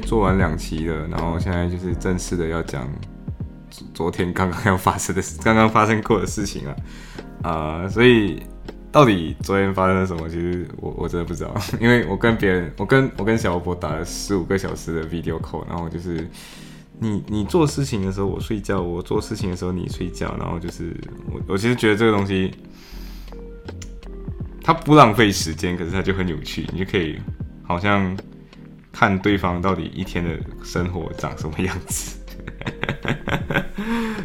做完两期了，然后现在就是正式的要讲昨天刚刚要发生的事，刚刚发生过的事情啊，啊、所以到底昨天发生了什么，其实我我真的不知道，因为我跟别人，我跟我跟小波打了十五个小时的 video call，然后就是你你做事情的时候我睡觉，我做事情的时候你睡觉，然后就是我我其实觉得这个东西。它不浪费时间，可是它就很有趣，你就可以好像看对方到底一天的生活长什么样子。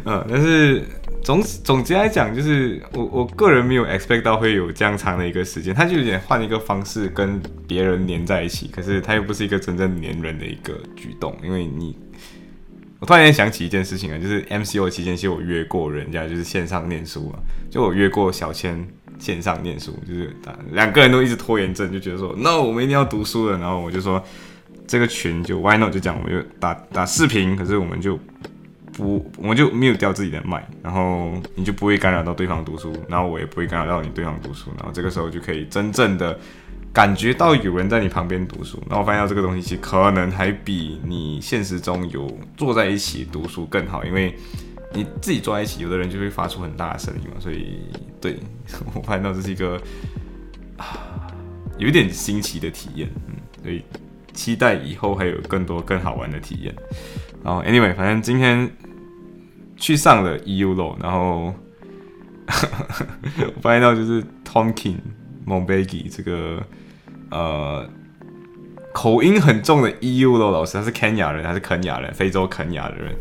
嗯，但是总总结来讲，就是我我个人没有 expect 到会有这样长的一个时间，他就有点换一个方式跟别人黏在一起，可是他又不是一个真正黏人的一个举动，因为你。我突然间想起一件事情啊，就是 MCO 期间，其实我约过人家，就是线上念书啊，就我约过小千线上念书，就是两个人都一直拖延症，就觉得说 no，我们一定要读书了。然后我就说这个群就 why not 就讲，我们就打打视频，可是我们就不，我们就没有掉自己的麦，然后你就不会干扰到对方读书，然后我也不会干扰到你对方读书，然后这个时候就可以真正的感觉到有人在你旁边读书。然后我发现到这个东西其实可能还比你现实中有坐在一起读书更好，因为。你自己坐在一起，有的人就会发出很大的声音嘛，所以对 我发现到这是一个啊 有一点新奇的体验，嗯，所以期待以后还有更多更好玩的体验。然后 anyway，反正今天去上了 EU 喽然后我发现到就是 Tomkin Mombegi 这个呃口音很重的 EU Law 老师，他是肯亚人，他是肯亚人，非洲肯亚的人。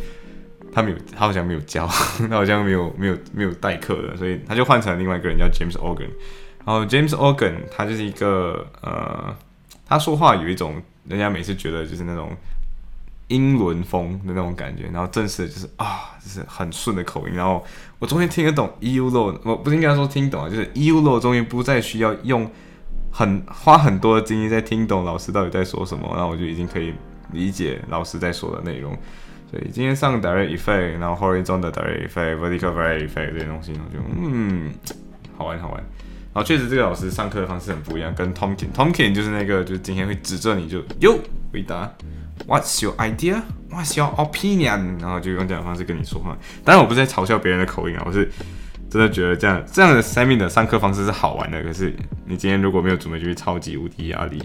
他没有，他好像没有教，他好像没有没有没有代课的，所以他就换成了另外一个人叫 James Organ。然后 James Organ 他就是一个呃，他说话有一种人家每次觉得就是那种英伦风的那种感觉，然后正式的就是啊，就是很顺的口音。然后我终于听得懂 EU Law，我不是应该说听懂啊，就是 EU Law 终于不再需要用很花很多的精力在听懂老师到底在说什么，然后我就已经可以理解老师在说的内容。所以今天上 direct effect，然后 horizontal direct effect，vertical direct effect 这些东西，我就嗯，好玩好玩。然后确实这个老师上课的方式很不一样，跟 Tomkin，Tomkin 就是那个就是今天会指着你就哟回答，What's your idea？What's your opinion？然后就用这样方式跟你说话。当然我不是在嘲笑别人的口音啊，我是真的觉得这样这样的 Semi 的上课方式是好玩的。可是你今天如果没有准备，就会超级无敌压力。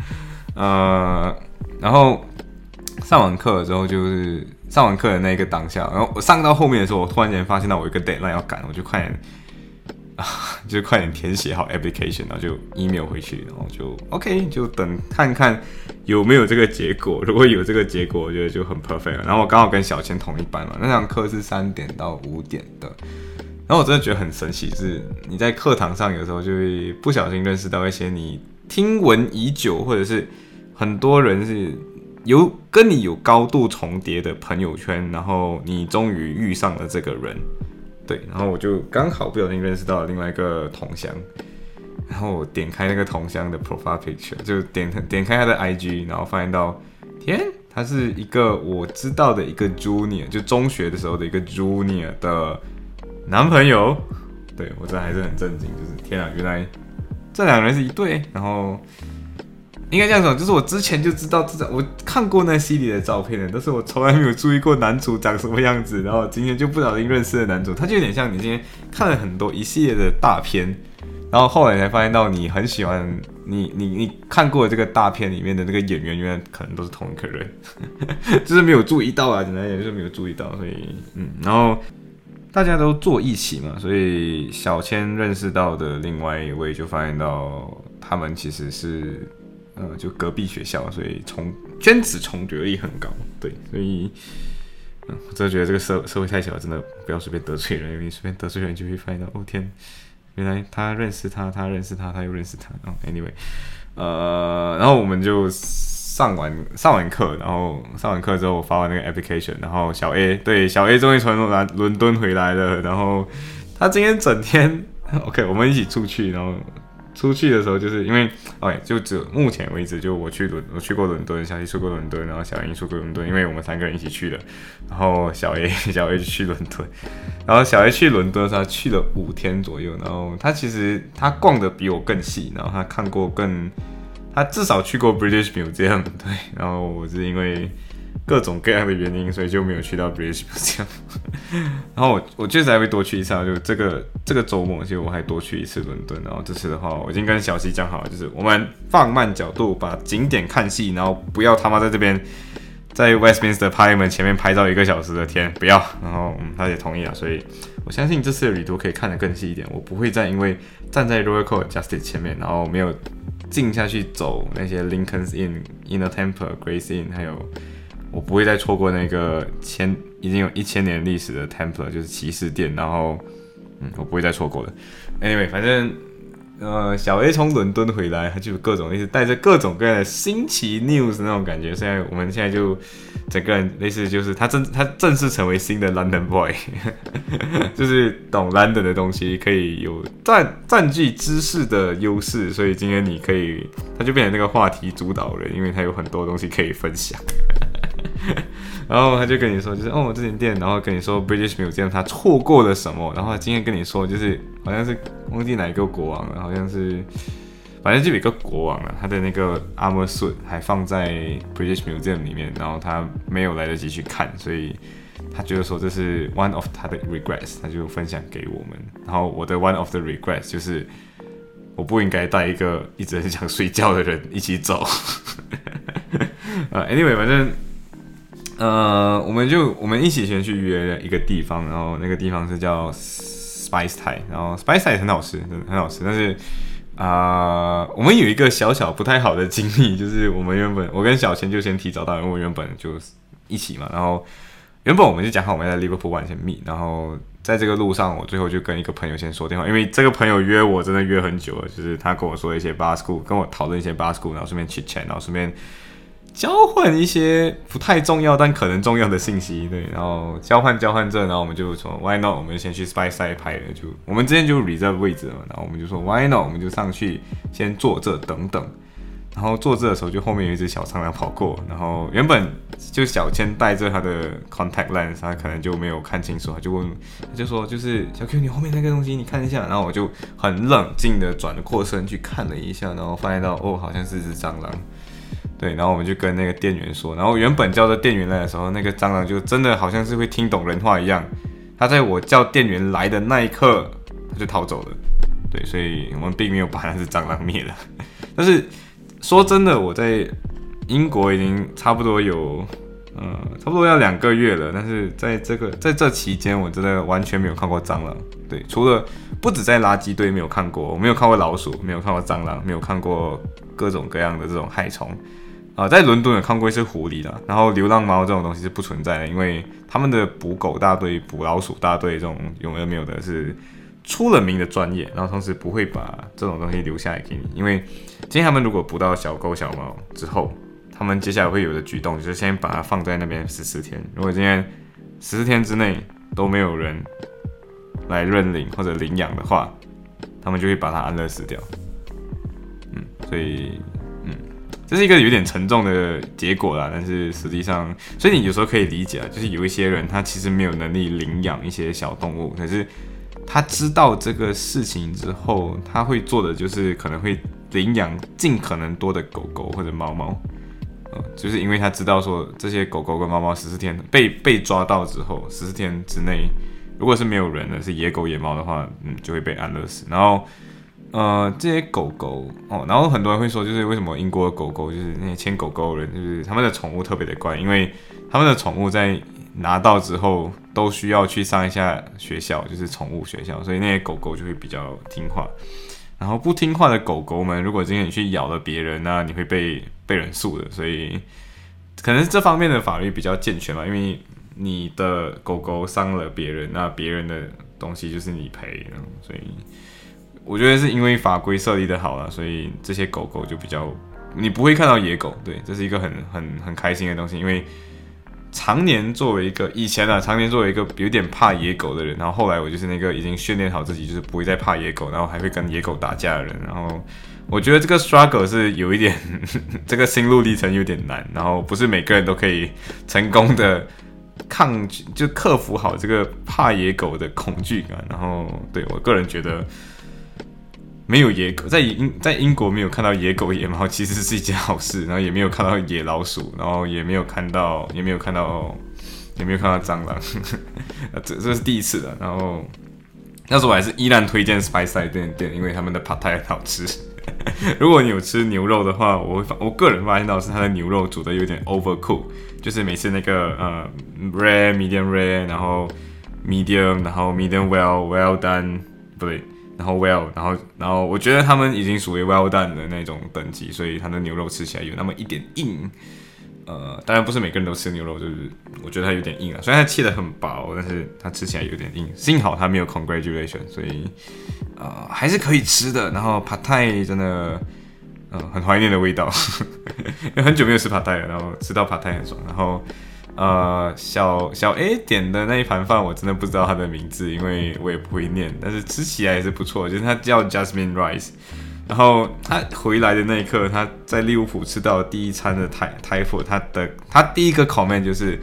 呃，然后。上完课之后，就是上完课的那个当下，然后我上到后面的时候，我突然间发现到我有一个 deadline 要赶，我就快点，就快点填写好 application，然后就 email 回去，然后就 OK，就等看看有没有这个结果。如果有这个结果，我觉得就很 perfect。然后我刚好跟小千同一班嘛，那堂课是三点到五点的。然后我真的觉得很神奇，是你在课堂上有时候就会不小心认识到一些你听闻已久，或者是很多人是。有跟你有高度重叠的朋友圈，然后你终于遇上了这个人，对，然后我就刚好不小心认识到了另外一个同乡，然后我点开那个同乡的 profile picture，就点点开他的 IG，然后发现到，天，他是一个我知道的一个 junior，就中学的时候的一个 junior 的男朋友，对我真的还是很震惊，就是天啊，原来这两个人是一对，然后。应该这样说，就是我之前就知道这张，我看过那系列的照片的，但是我从来没有注意过男主长什么样子。然后今天就不小心认识了男主，他就有点像你今天看了很多一系列的大片，然后后来才发现到你很喜欢你你你看过的这个大片里面的那个演员，原来可能都是同一个人，就是没有注意到啊，简单讲就是没有注意到，所以嗯，然后大家都坐一起嘛，所以小千认识到的另外一位就发现到他们其实是。呃，就隔壁学校，所以重圈子重叠力很高，对，所以，嗯，我真的觉得这个社社会太小，真的不要随便得罪人，因为你随便得罪人就会发现到，哦天，原来他认识他，他认识他，他又认识他，哦，anyway，呃，然后我们就上完上完课，然后上完课之后我发完那个 application，然后小 A 对小 A 终于从伦伦敦回来了，然后他今天整天 OK，我们一起出去，然后。出去的时候，就是因为，OK，就只目前为止，就我去伦，我去过伦敦，小 A 去过伦敦，然后小英去过伦敦，因为我们三个人一起去的。然后小 A 小 A 去伦敦，然后小 A 去伦敦，他去了五天左右。然后他其实他逛的比我更细，然后他看过更，他至少去过 British Museum，对。然后我是因为。各种各样的原因，所以就没有去到 British Museum。然后我我确实还会多去一次，就这个这个周末，其实我还多去一次伦敦。然后这次的话，我已经跟小西讲好了，就是我们放慢角度，把景点看细，然后不要他妈在这边在 Westminster Parliament 前面拍照一个小时的天，不要。然后嗯，他也同意了，所以我相信这次的旅途可以看得更细一点。我不会再因为站在 Royal Court Justice 前面，然后没有静下去走那些 Lincoln's Inn、Inner Temple、Grace Inn，还有。我不会再错过那个千已经有一千年历史的 Temple，就是骑士殿。然后，嗯，我不会再错过了。Anyway，反正，呃，小 A 从伦敦回来，他就各种类似带着各种各样的新奇 news 那种感觉。现在我们现在就整个人类似，就是他正他正式成为新的 London Boy，就是懂 London 的东西，可以有占占据知识的优势。所以今天你可以，他就变成那个话题主导人，因为他有很多东西可以分享。然后他就跟你说，就是哦，这间店，然后跟你说 British Museum 他错过了什么，然后他今天跟你说，就是好像是忘记哪一个国王了，好像是，反正就有一个国王了，他的那个 armor suit 还放在 British Museum 里面，然后他没有来得及去看，所以他觉得说这是 one of 他的 regrets，他就分享给我们。然后我的 one of the regrets 就是我不应该带一个一直很想睡觉的人一起走。呃，anyway，反正。呃，我们就我们一起先去约了一个地方，然后那个地方是叫 Spice Thai，然后 Spice Thai 很好吃，很好吃。但是啊，我们有一个小小不太好的经历，就是我们原本我跟小钱就先提早到，因为我原本就一起嘛。然后原本我们就讲好我们在 Liverpool 先 meet，然后在这个路上，我最后就跟一个朋友先说电话，因为这个朋友约我真的约很久了，就是他跟我说一些 bar school，跟我讨论一些 bar school，然后顺便去 chat，然后顺便。交换一些不太重要但可能重要的信息，对，然后交换交换这，然后我们就说 Why not？我们先去 Spy Side 拍了，就我们之前就 reserve 位置了，然后我们就说 Why not？我们就上去先坐这等等，然后坐这的时候就后面有一只小苍蝇跑过，然后原本就小千带着他的 contact lens，他可能就没有看清楚，他就问，他就说就是小 Q 你后面那个东西你看一下，然后我就很冷静的转过身去看了一下，然后发现到哦好像是只蟑螂。对，然后我们就跟那个店员说，然后原本叫着店员来的时候，那个蟑螂就真的好像是会听懂人话一样，他在我叫店员来的那一刻，他就逃走了。对，所以我们并没有把那只蟑螂灭了。但是说真的，我在英国已经差不多有，嗯，差不多要两个月了，但是在这个在这期间，我真的完全没有看过蟑螂。对，除了不止在垃圾堆没有看过，我没有看过老鼠，没有看过蟑螂，没有看过各种各样的这种害虫。啊，在伦敦有看过一次狐狸的，然后流浪猫这种东西是不存在的，因为他们的捕狗大队、捕老鼠大队这种有没有没有的是出了名的专业，然后同时不会把这种东西留下来给你，因为今天他们如果捕到小狗小猫之后，他们接下来会有的举动就是先把它放在那边十四天，如果今天十四天之内都没有人来认领或者领养的话，他们就会把它安乐死掉。嗯，所以。这是一个有点沉重的结果啦，但是实际上，所以你有时候可以理解啊，就是有一些人他其实没有能力领养一些小动物，可是他知道这个事情之后，他会做的就是可能会领养尽可能多的狗狗或者猫猫，就是因为他知道说这些狗狗跟猫猫十四天被被抓到之后，十四天之内，如果是没有人的是野狗野猫的话，嗯，就会被安乐死，然后。呃，这些狗狗哦，然后很多人会说，就是为什么英国的狗狗，就是那些牵狗狗的人，就是他们的宠物特别的乖，因为他们的宠物在拿到之后都需要去上一下学校，就是宠物学校，所以那些狗狗就会比较听话。然后不听话的狗狗们，如果今天你去咬了别人那你会被被人诉的。所以可能这方面的法律比较健全吧，因为你的狗狗伤了别人，那别人的东西就是你赔，所以。我觉得是因为法规设立的好了，所以这些狗狗就比较你不会看到野狗，对，这是一个很很很开心的东西，因为常年作为一个以前啊，常年作为一个有点怕野狗的人，然后后来我就是那个已经训练好自己，就是不会再怕野狗，然后还会跟野狗打架的人，然后我觉得这个 struggle 是有一点，这个心路历程有点难，然后不是每个人都可以成功的抗拒，就克服好这个怕野狗的恐惧感，然后对我个人觉得。没有野狗在英在英国没有看到野狗野猫，其实是一件好事。然后也没有看到野老鼠，然后也没有看到也没有看到也没有看到蟑螂，这这是第一次的。然后那时候我还是依然推荐 Spice 这店店，因为他们的 Pad Thai 很好吃。如果你有吃牛肉的话，我会发我个人发现到是它的牛肉煮的有点 overcook，就是每次那个呃 rare medium rare，然后 medium，然后 medium well well done，不对。然后 well，然后然后我觉得他们已经属于 well done 的那种等级，所以它的牛肉吃起来有那么一点硬。呃，当然不是每个人都吃牛肉，就是我觉得它有点硬啊。虽然它切的很薄，但是它吃起来有点硬。幸好它没有 congratulation，所以呃还是可以吃的。然后 p a t a i 真的，呃很怀念的味道，因 为很久没有吃 p a t a i 了，然后吃到 p a t a i 很爽。然后。呃，小小 A 点的那一盘饭，我真的不知道它的名字，因为我也不会念，但是吃起来也是不错。就是它叫 Jasmine Rice，然后他回来的那一刻，他在利物浦吃到第一餐的泰泰佛，他的他第一个 comment 就是，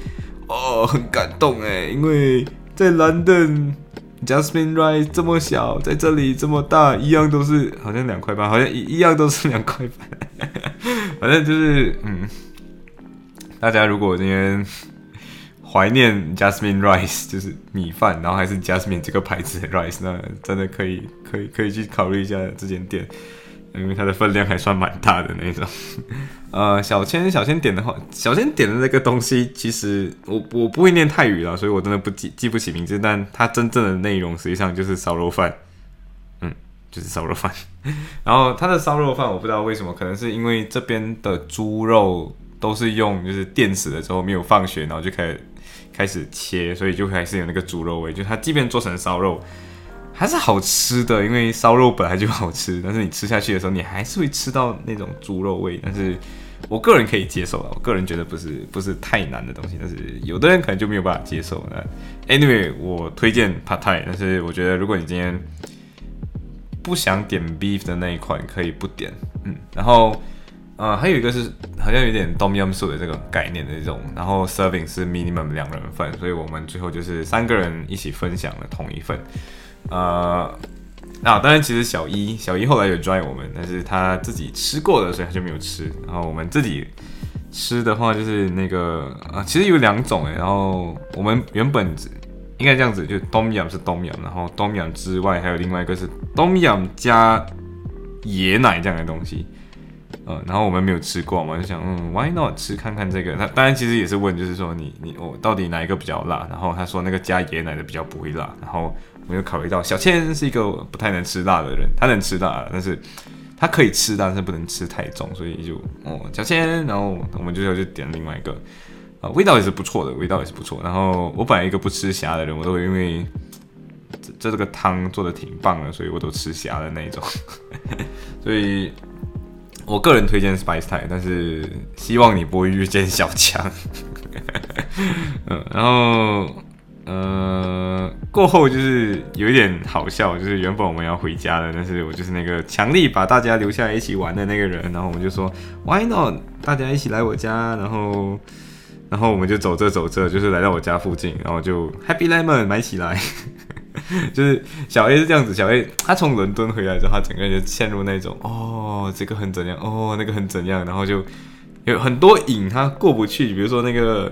哦，很感动哎，因为在 London Jasmine Rice 这么小，在这里这么大，一样都是好像两块半，好像一一样都是两块半，反正就是嗯。大家如果今天怀念 Jasmine Rice，就是米饭，然后还是 Jasmine 这个牌子的 rice，那真的可以可以可以去考虑一下这间店，因为它的分量还算蛮大的那种。呃，小千小千点的话，小千点的那个东西，其实我我不会念泰语了，所以我真的不记记不起名字，但它真正的内容实际上就是烧肉饭，嗯，就是烧肉饭。然后它的烧肉饭我不知道为什么，可能是因为这边的猪肉。都是用就是电死了之后没有放血，然后就开始开始切，所以就还是有那个猪肉味。就它即便做成烧肉，还是好吃的，因为烧肉本来就好吃。但是你吃下去的时候，你还是会吃到那种猪肉味。但是我个人可以接受啊，我个人觉得不是不是太难的东西。但是有的人可能就没有办法接受。那 anyway，我推荐 p a t a i 但是我觉得如果你今天不想点 beef 的那一款，可以不点。嗯，然后。呃，还有一个是好像有点 dom yum soup 的这个概念的这种，然后 serving 是 minimum 两人份，所以我们最后就是三个人一起分享了同一份。呃，啊，当然其实小一小一后来有 join 我们，但是他自己吃过的，所以他就没有吃。然后我们自己吃的话就是那个啊，其实有两种诶，然后我们原本应该这样子，就 dom yum 是 dom yum，然后 dom yum 之外还有另外一个是 dom yum 加椰奶这样的东西。嗯，然后我们没有吃过嘛，就想嗯，Why not 吃看看这个？他当然其实也是问，就是说你你我到底哪一个比较辣？然后他说那个加椰奶的比较不会辣。然后我们考虑到小千是一个不太能吃辣的人，他能吃辣，但是他可以吃，但是不能吃太重，所以就哦小千。然后我们最后就点另外一个，啊，味道也是不错的，味道也是不错。然后我本来一个不吃虾的人，我都因为这这这个汤做的挺棒的，所以我都吃虾的那种，所以。我个人推荐 Spice Thai，但是希望你不会遇见小强。嗯，然后呃过后就是有一点好笑，就是原本我们要回家的，但是我就是那个强力把大家留下来一起玩的那个人，然后我们就说 Why not？大家一起来我家，然后然后我们就走着走着，就是来到我家附近，然后就 Happy Lemon 买起来。就是小 A 是这样子，小 A 他从伦敦回来之后，他整个人就陷入那种哦，这个很怎样，哦，那个很怎样，然后就有很多瘾他过不去，比如说那个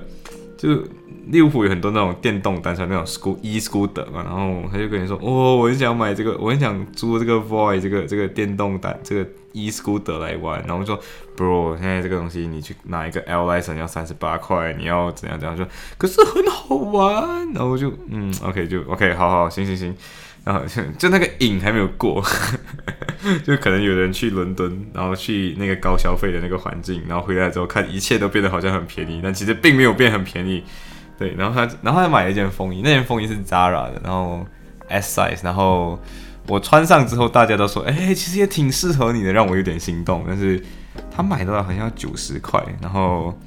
就利物浦有很多那种电动单车，那种 school e scooter 嘛，然后他就跟你说哦，我很想买这个，我很想租这个 Voy 这个这个电动单这个 e scooter 来玩，然后说 bro 现在这个东西你去拿一个 L license 要三十八块，你要怎样怎样说，可是很好玩，然后就嗯 OK 就 OK 好好行行行，然后就那个瘾还没有过，就可能有人去伦敦，然后去那个高消费的那个环境，然后回来之后看一切都变得好像很便宜，但其实并没有变很便宜。对，然后他，然后他买了一件风衣，那件风衣是 Zara 的，然后 S size，然后我穿上之后，大家都说，哎，其实也挺适合你的，让我有点心动。但是他买的话好像要九十块，然后。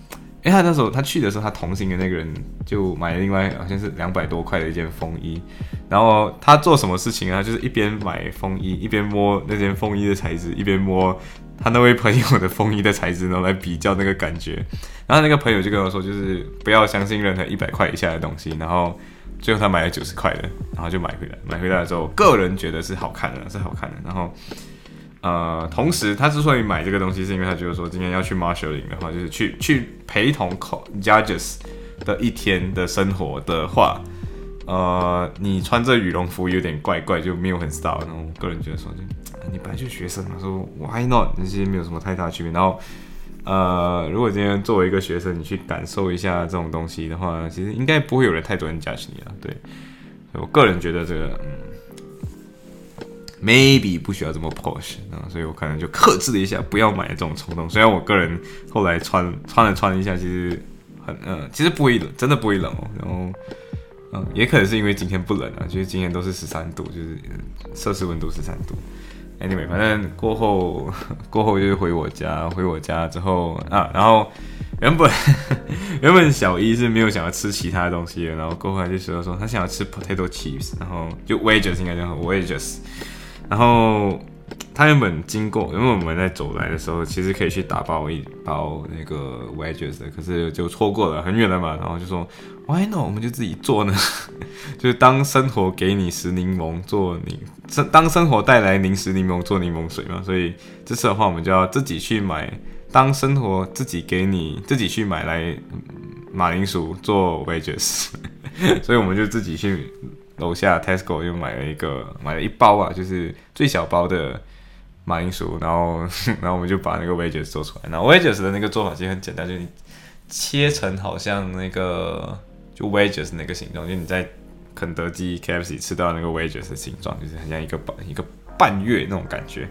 因为他那时候他去的时候，他同行的那个人就买了另外好像是两百多块的一件风衣，然后他做什么事情啊？就是一边买风衣，一边摸那件风衣的材质，一边摸他那位朋友的风衣的材质，然后来比较那个感觉。然后那个朋友就跟我说，就是不要相信任何一百块以下的东西。然后最后他买了九十块的，然后就买回来。买回来之后，个人觉得是好看的，是好看的。然后。呃，同时他之所以买这个东西，是因为他觉得说今天要去 Marshalling 的话，就是去去陪同 Judges 的一天的生活的话，呃，你穿这羽绒服有点怪怪，就没有很 style。然后我个人觉得说，你本来就学生嘛，说 Why not？那些没有什么太大区别。然后，呃，如果今天作为一个学生，你去感受一下这种东西的话，其实应该不会有人太多人 judge 你了。对，我个人觉得这个，嗯。Maybe 不需要这么 push 啊，所以我可能就克制了一下，不要买这种冲动。虽然我个人后来穿穿了穿一下，其实很嗯，其实不会冷，真的不会冷哦。然后嗯，也可能是因为今天不冷啊，就是今天都是十三度，就是摄氏温度十三度。Anyway，反正过后 过后就是回我家，回我家之后啊，然后原本 原本小一是没有想要吃其他东西的，然后过后他就说说他想要吃 potato chips，然后就 wedges 应该叫 wedges。然后他原本经过，因为我们在走来的时候，其实可以去打包一包那个 wedges 的，可是就错过了，很远了嘛。然后就说，Why not？我们就自己做呢？就是当生活给你食柠檬做柠，当生活带来零食柠檬做柠檬水嘛。所以这次的话，我们就要自己去买，当生活自己给你自己去买来马铃薯做 wedges，所以我们就自己去。楼下 Tesco 又买了一个，买了一包啊，就是最小包的马铃薯，然后，然后我们就把那个 wedges 做出来。那 wedges 的那个做法其实很简单，就是你切成好像那个就 wedges 那个形状，就你在肯德基 KFC 吃到那个 wedges 的形状，就是很像一个半一个半月那种感觉。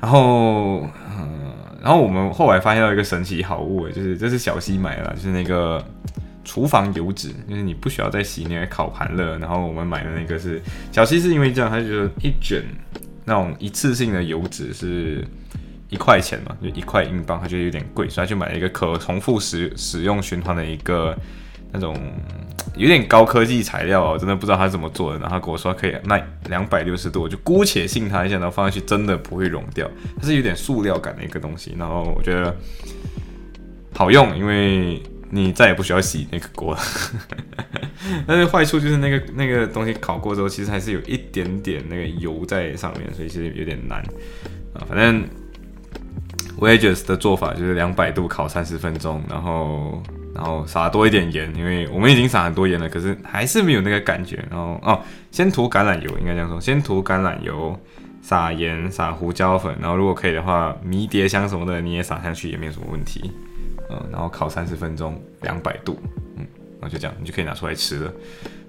然后，嗯，然后我们后来发现到一个神奇好物，就是这是小西买的，就是那个。厨房油脂，就是你不需要再洗那个烤盘了。然后我们买的那个是小七，是因为这样，他就一卷那种一次性的油脂是一块钱嘛，就一块英镑，他觉得有点贵，所以他就买了一个可重复使使用循环的一个那种有点高科技材料哦，真的不知道他怎么做的。然后跟我说可以卖两百六十度，我就姑且信他一下，然后放上去真的不会溶掉，它是有点塑料感的一个东西。然后我觉得好用，因为。你再也不需要洗那个锅了，但是坏处就是那个那个东西烤过之后，其实还是有一点点那个油在上面，所以其实有点难啊。反正 wedges 的做法就是两百度烤三十分钟，然后然后撒多一点盐，因为我们已经撒很多盐了，可是还是没有那个感觉。然后哦，先涂橄榄油，应该这样说，先涂橄榄油，撒盐，撒胡椒粉，然后如果可以的话，迷迭香什么的你也撒上去，也没有什么问题。嗯，然后烤三十分钟，两百度，嗯，然后就这样，你就可以拿出来吃了。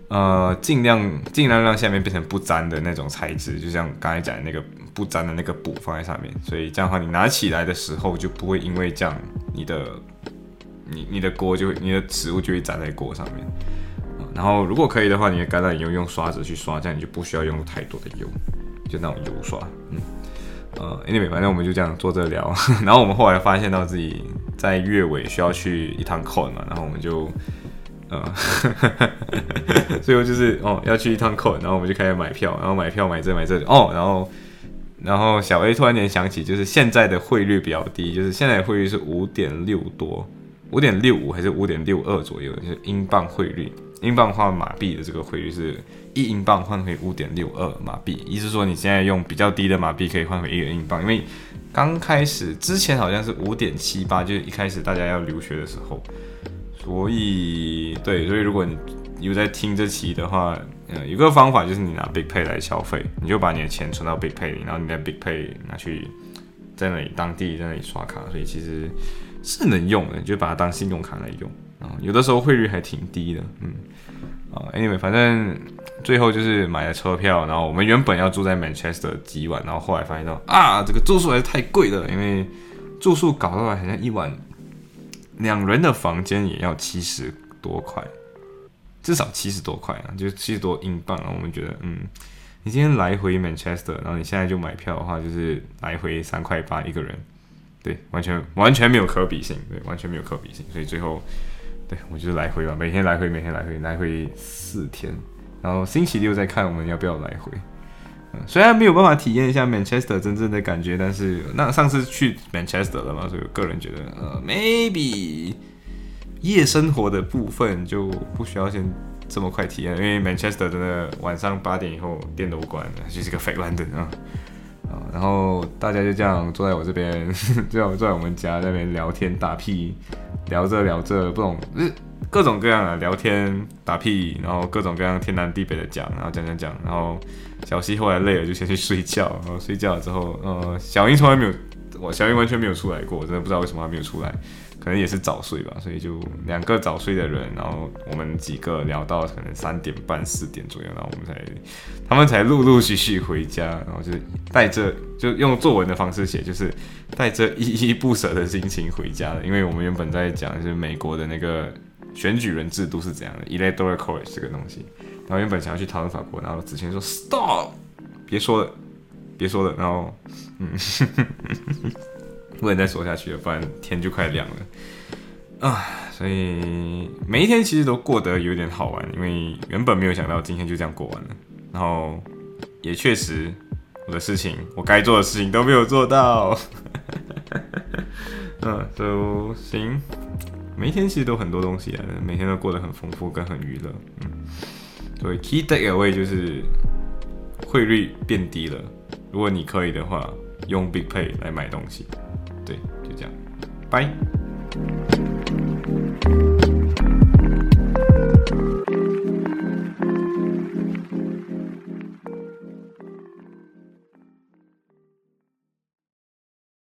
呃，尽量尽量让下面变成不粘的那种材质，就像刚才讲的那个不粘的那个布放在上面，所以这样的话，你拿起来的时候就不会因为这样，你的你你的锅就你的食物就会粘在锅上面。然后如果可以的话，你的橄榄油用刷子去刷，这样你就不需要用太多的油，就那种油刷，嗯。呃，anyway，反正我们就这样坐着聊，然后我们后来发现到自己在月尾需要去一趟 con 嘛，然后我们就，呃，最后就是哦要去一趟 con，然后我们就开始买票，然后买票买这买这哦，然后然后小 A 突然间想起，就是现在的汇率比较低，就是现在的汇率是五点六多，五点六五还是五点六二左右，就是英镑汇率。英镑换马币的这个汇率是一英镑换回五点六二马币，意思说你现在用比较低的马币可以换回一个英镑，因为刚开始之前好像是五点七八，就是一开始大家要留学的时候，所以对，所以如果你有在听这期的话，呃，有个方法就是你拿 Big Pay 来消费，你就把你的钱存到 Big Pay 里，然后你在 Big Pay 拿去在那里当地在那里刷卡，所以其实是能用的，你就把它当信用卡来用。啊，有的时候汇率还挺低的，嗯，啊，anyway，反正最后就是买了车票，然后我们原本要住在 Manchester 几晚，然后后来发现到啊，这个住宿还是太贵了，因为住宿搞到来好像一晚两人的房间也要七十多块，至少七十多块啊，就七十多英镑啊。我们觉得，嗯，你今天来回 Manchester，然后你现在就买票的话，就是来回三块八一个人，对，完全完全没有可比性，对，完全没有可比性，所以最后，对我就是来回吧，每天来回，每天来回，来回四天，然后星期六再看我们要不要来回。嗯，虽然没有办法体验一下 Manchester 真正的感觉，但是那上次去 Manchester 了嘛，所以个人觉得，呃，maybe 夜生活的部分就不需要先这么快体验，因为 Manchester 真的晚上八点以后店都关了，就是个废烂灯啊。啊，然后大家就这样坐在我这边，就坐在我们家那边聊天打屁，聊着聊着，不懂，各种各样的聊天打屁，然后各种各样天南地北的讲，然后讲讲讲，然后小西后来累了就先去睡觉，然后睡觉了之后，呃，小英从来没有，我小英完全没有出来过，我真的不知道为什么还没有出来。可能也是早睡吧，所以就两个早睡的人，然后我们几个聊到可能三点半四点左右，然后我们才他们才陆陆续续回家，然后就带着就用作文的方式写，就是带着依依不舍的心情回家了，因为我们原本在讲就是美国的那个 选举人制度是怎样的，electoral college 这个东西，然后原本想要去讨论法国，然后子谦说 stop，别说了，别说了，然后嗯。不能再说下去了，不然天就快亮了啊！所以每一天其实都过得有点好玩，因为原本没有想到今天就这样过完了，然后也确实我的事情，我该做的事情都没有做到。嗯，都行。每天其实都很多东西啊，每天都过得很丰富跟很娱乐。嗯，对，key takeaway 就是汇率变低了，如果你可以的话，用 Big Pay 来买东西。对，就这样，拜。